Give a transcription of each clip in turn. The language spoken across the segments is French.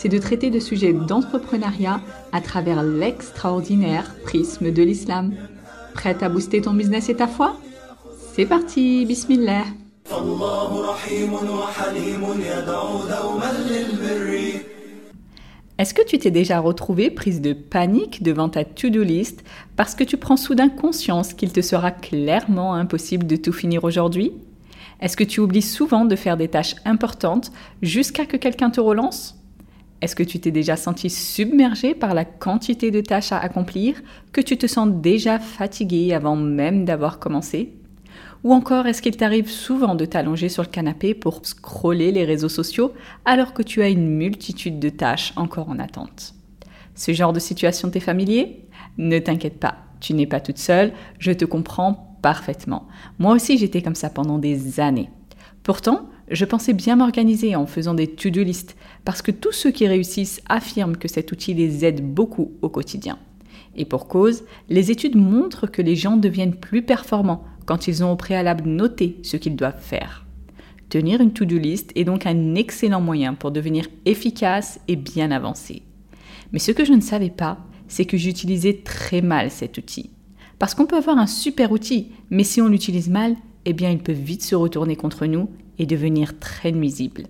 c'est de traiter de sujets d'entrepreneuriat à travers l'extraordinaire prisme de l'islam. Prête à booster ton business et ta foi? C'est parti, bismillah. Est-ce que tu t'es déjà retrouvé prise de panique devant ta to-do list parce que tu prends soudain conscience qu'il te sera clairement impossible de tout finir aujourd'hui? Est-ce que tu oublies souvent de faire des tâches importantes jusqu'à que quelqu'un te relance? Est-ce que tu t'es déjà senti submergé par la quantité de tâches à accomplir, que tu te sens déjà fatigué avant même d'avoir commencé? Ou encore est-ce qu'il t'arrive souvent de t'allonger sur le canapé pour scroller les réseaux sociaux alors que tu as une multitude de tâches encore en attente? Ce genre de situation t'est familier? Ne t'inquiète pas, tu n'es pas toute seule, je te comprends parfaitement. Moi aussi, j'étais comme ça pendant des années. Pourtant, je pensais bien m'organiser en faisant des to-do list, parce que tous ceux qui réussissent affirment que cet outil les aide beaucoup au quotidien. Et pour cause, les études montrent que les gens deviennent plus performants quand ils ont au préalable noté ce qu'ils doivent faire. Tenir une to-do list est donc un excellent moyen pour devenir efficace et bien avancé. Mais ce que je ne savais pas, c'est que j'utilisais très mal cet outil. Parce qu'on peut avoir un super outil, mais si on l'utilise mal, eh bien il peut vite se retourner contre nous et devenir très nuisible.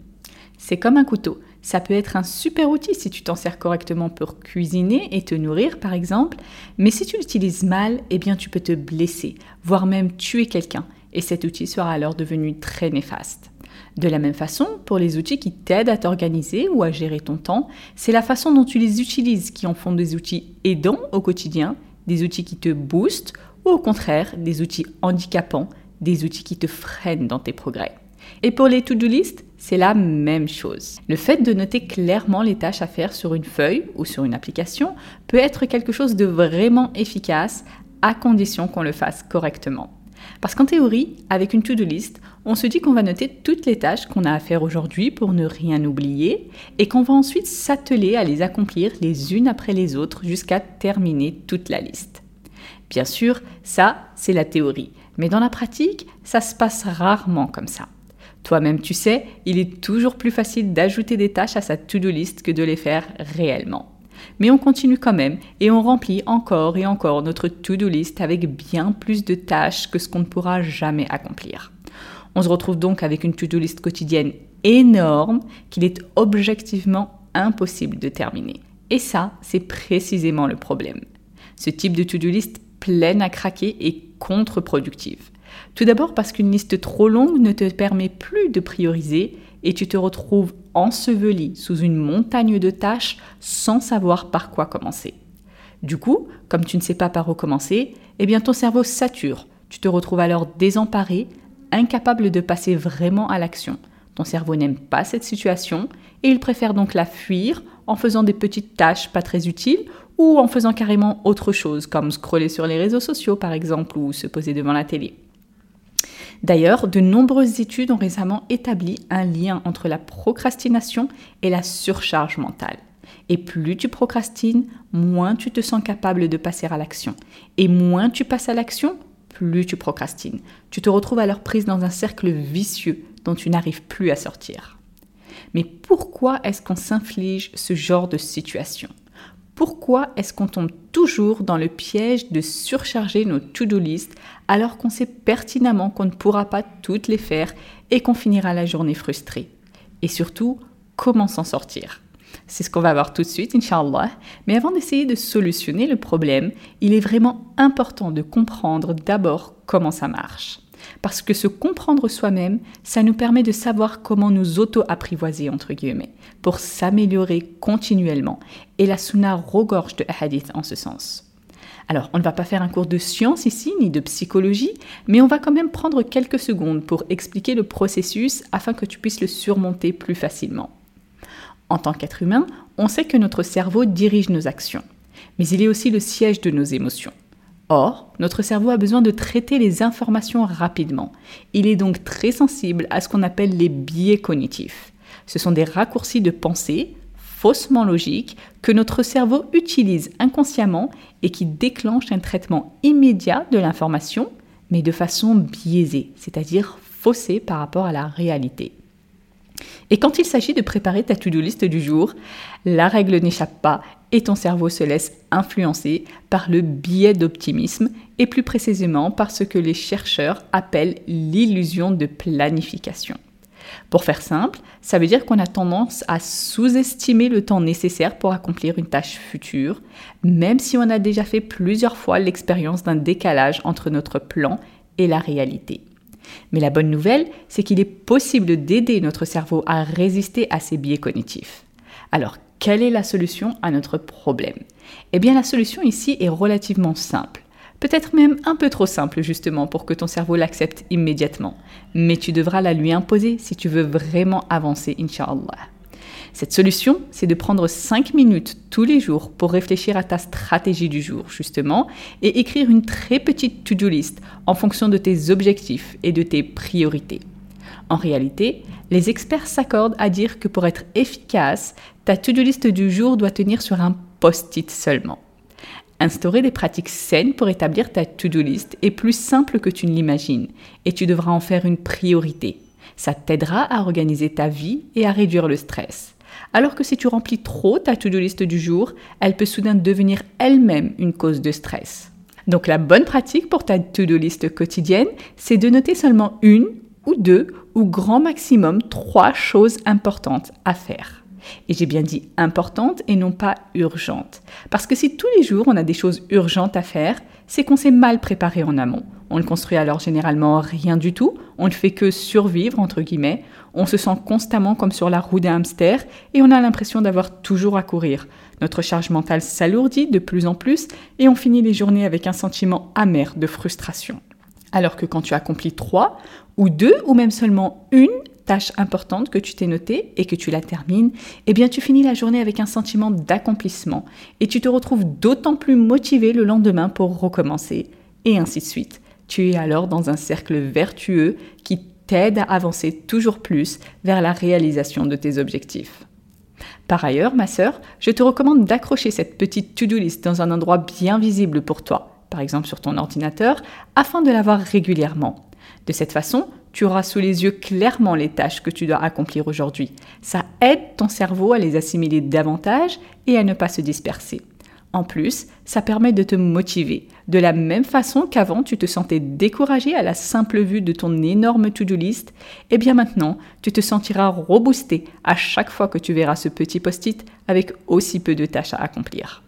C'est comme un couteau. Ça peut être un super outil si tu t'en sers correctement pour cuisiner et te nourrir par exemple, mais si tu l'utilises mal, eh bien tu peux te blesser, voire même tuer quelqu'un, et cet outil sera alors devenu très néfaste. De la même façon, pour les outils qui t'aident à t'organiser ou à gérer ton temps, c'est la façon dont tu les utilises qui en font des outils aidants au quotidien des outils qui te boostent ou au contraire des outils handicapants, des outils qui te freinent dans tes progrès. Et pour les to-do list, c'est la même chose. Le fait de noter clairement les tâches à faire sur une feuille ou sur une application peut être quelque chose de vraiment efficace à condition qu'on le fasse correctement. Parce qu'en théorie, avec une to-do list, on se dit qu'on va noter toutes les tâches qu'on a à faire aujourd'hui pour ne rien oublier et qu'on va ensuite s'atteler à les accomplir les unes après les autres jusqu'à terminer toute la liste. Bien sûr, ça, c'est la théorie. Mais dans la pratique, ça se passe rarement comme ça. Toi-même, tu sais, il est toujours plus facile d'ajouter des tâches à sa to-do list que de les faire réellement. Mais on continue quand même et on remplit encore et encore notre to-do list avec bien plus de tâches que ce qu'on ne pourra jamais accomplir. On se retrouve donc avec une to-do list quotidienne énorme qu'il est objectivement impossible de terminer. Et ça, c'est précisément le problème. Ce type de to-do list pleine à craquer est contre-productive. Tout d'abord parce qu'une liste trop longue ne te permet plus de prioriser et tu te retrouves enseveli sous une montagne de tâches sans savoir par quoi commencer. Du coup, comme tu ne sais pas par où commencer, eh bien ton cerveau sature. Tu te retrouves alors désemparé, incapable de passer vraiment à l'action. Ton cerveau n'aime pas cette situation et il préfère donc la fuir en faisant des petites tâches pas très utiles ou en faisant carrément autre chose comme scroller sur les réseaux sociaux par exemple ou se poser devant la télé. D'ailleurs, de nombreuses études ont récemment établi un lien entre la procrastination et la surcharge mentale. Et plus tu procrastines, moins tu te sens capable de passer à l'action. Et moins tu passes à l'action, plus tu procrastines. Tu te retrouves alors prise dans un cercle vicieux dont tu n'arrives plus à sortir. Mais pourquoi est-ce qu'on s'inflige ce genre de situation? Pourquoi est-ce qu'on tombe toujours dans le piège de surcharger nos to-do list alors qu'on sait pertinemment qu'on ne pourra pas toutes les faire et qu'on finira la journée frustré? Et surtout, comment s'en sortir? C'est ce qu'on va voir tout de suite, Inch'Allah. Mais avant d'essayer de solutionner le problème, il est vraiment important de comprendre d'abord comment ça marche. Parce que se comprendre soi-même, ça nous permet de savoir comment nous auto-apprivoiser, entre guillemets, pour s'améliorer continuellement. Et la sunna regorge de hadith en ce sens. Alors, on ne va pas faire un cours de science ici, ni de psychologie, mais on va quand même prendre quelques secondes pour expliquer le processus afin que tu puisses le surmonter plus facilement. En tant qu'être humain, on sait que notre cerveau dirige nos actions, mais il est aussi le siège de nos émotions. Or, notre cerveau a besoin de traiter les informations rapidement. Il est donc très sensible à ce qu'on appelle les biais cognitifs. Ce sont des raccourcis de pensée faussement logiques que notre cerveau utilise inconsciemment et qui déclenchent un traitement immédiat de l'information, mais de façon biaisée, c'est-à-dire faussée par rapport à la réalité. Et quand il s'agit de préparer ta to-do list du jour, la règle n'échappe pas et ton cerveau se laisse influencer par le biais d'optimisme et plus précisément par ce que les chercheurs appellent l'illusion de planification. Pour faire simple, ça veut dire qu'on a tendance à sous-estimer le temps nécessaire pour accomplir une tâche future, même si on a déjà fait plusieurs fois l'expérience d'un décalage entre notre plan et la réalité. Mais la bonne nouvelle, c'est qu'il est possible d'aider notre cerveau à résister à ces biais cognitifs. Alors, quelle est la solution à notre problème? Eh bien, la solution ici est relativement simple. Peut-être même un peu trop simple justement pour que ton cerveau l'accepte immédiatement. Mais tu devras la lui imposer si tu veux vraiment avancer, inshallah. Cette solution, c'est de prendre 5 minutes tous les jours pour réfléchir à ta stratégie du jour, justement, et écrire une très petite to-do list en fonction de tes objectifs et de tes priorités. En réalité, les experts s'accordent à dire que pour être efficace, ta to-do list du jour doit tenir sur un post-it seulement. Instaurer des pratiques saines pour établir ta to-do list est plus simple que tu ne l'imagines et tu devras en faire une priorité. Ça t'aidera à organiser ta vie et à réduire le stress. Alors que si tu remplis trop ta to-do list du jour, elle peut soudain devenir elle-même une cause de stress. Donc la bonne pratique pour ta to-do list quotidienne, c'est de noter seulement une ou deux ou grand maximum trois choses importantes à faire. Et j'ai bien dit importantes et non pas urgentes. Parce que si tous les jours on a des choses urgentes à faire, c'est qu'on s'est mal préparé en amont. On ne construit alors généralement rien du tout, on ne fait que survivre, entre guillemets, on se sent constamment comme sur la roue d'un hamster et on a l'impression d'avoir toujours à courir. Notre charge mentale s'alourdit de plus en plus et on finit les journées avec un sentiment amer de frustration. Alors que quand tu accomplis trois ou deux ou même seulement une tâche importante que tu t'es notée et que tu la termines, eh bien tu finis la journée avec un sentiment d'accomplissement et tu te retrouves d'autant plus motivé le lendemain pour recommencer et ainsi de suite. Tu es alors dans un cercle vertueux qui t'aide à avancer toujours plus vers la réalisation de tes objectifs. Par ailleurs, ma sœur, je te recommande d'accrocher cette petite to-do list dans un endroit bien visible pour toi, par exemple sur ton ordinateur, afin de la voir régulièrement. De cette façon, tu auras sous les yeux clairement les tâches que tu dois accomplir aujourd'hui. Ça aide ton cerveau à les assimiler davantage et à ne pas se disperser. En plus, ça permet de te motiver. De la même façon qu'avant, tu te sentais découragé à la simple vue de ton énorme to-do list, eh bien maintenant, tu te sentiras reboosté à chaque fois que tu verras ce petit post-it avec aussi peu de tâches à accomplir.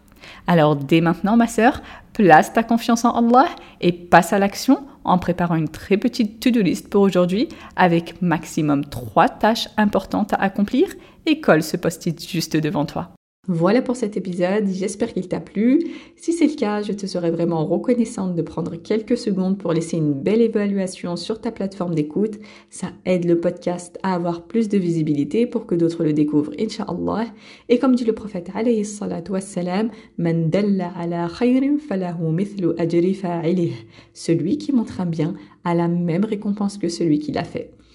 Alors dès maintenant, ma sœur, place ta confiance en Allah et passe à l'action en préparant une très petite to-do list pour aujourd'hui avec maximum trois tâches importantes à accomplir et colle ce post-it juste devant toi. Voilà pour cet épisode, j'espère qu'il t'a plu. Si c'est le cas, je te serais vraiment reconnaissante de prendre quelques secondes pour laisser une belle évaluation sur ta plateforme d'écoute. Ça aide le podcast à avoir plus de visibilité pour que d'autres le découvrent, inshallah. Et comme dit le prophète alayhi salatu wassalam, Man dalla ala khayrin falahu mithlu ajri. Celui qui montre un bien a la même récompense que celui qui l'a fait.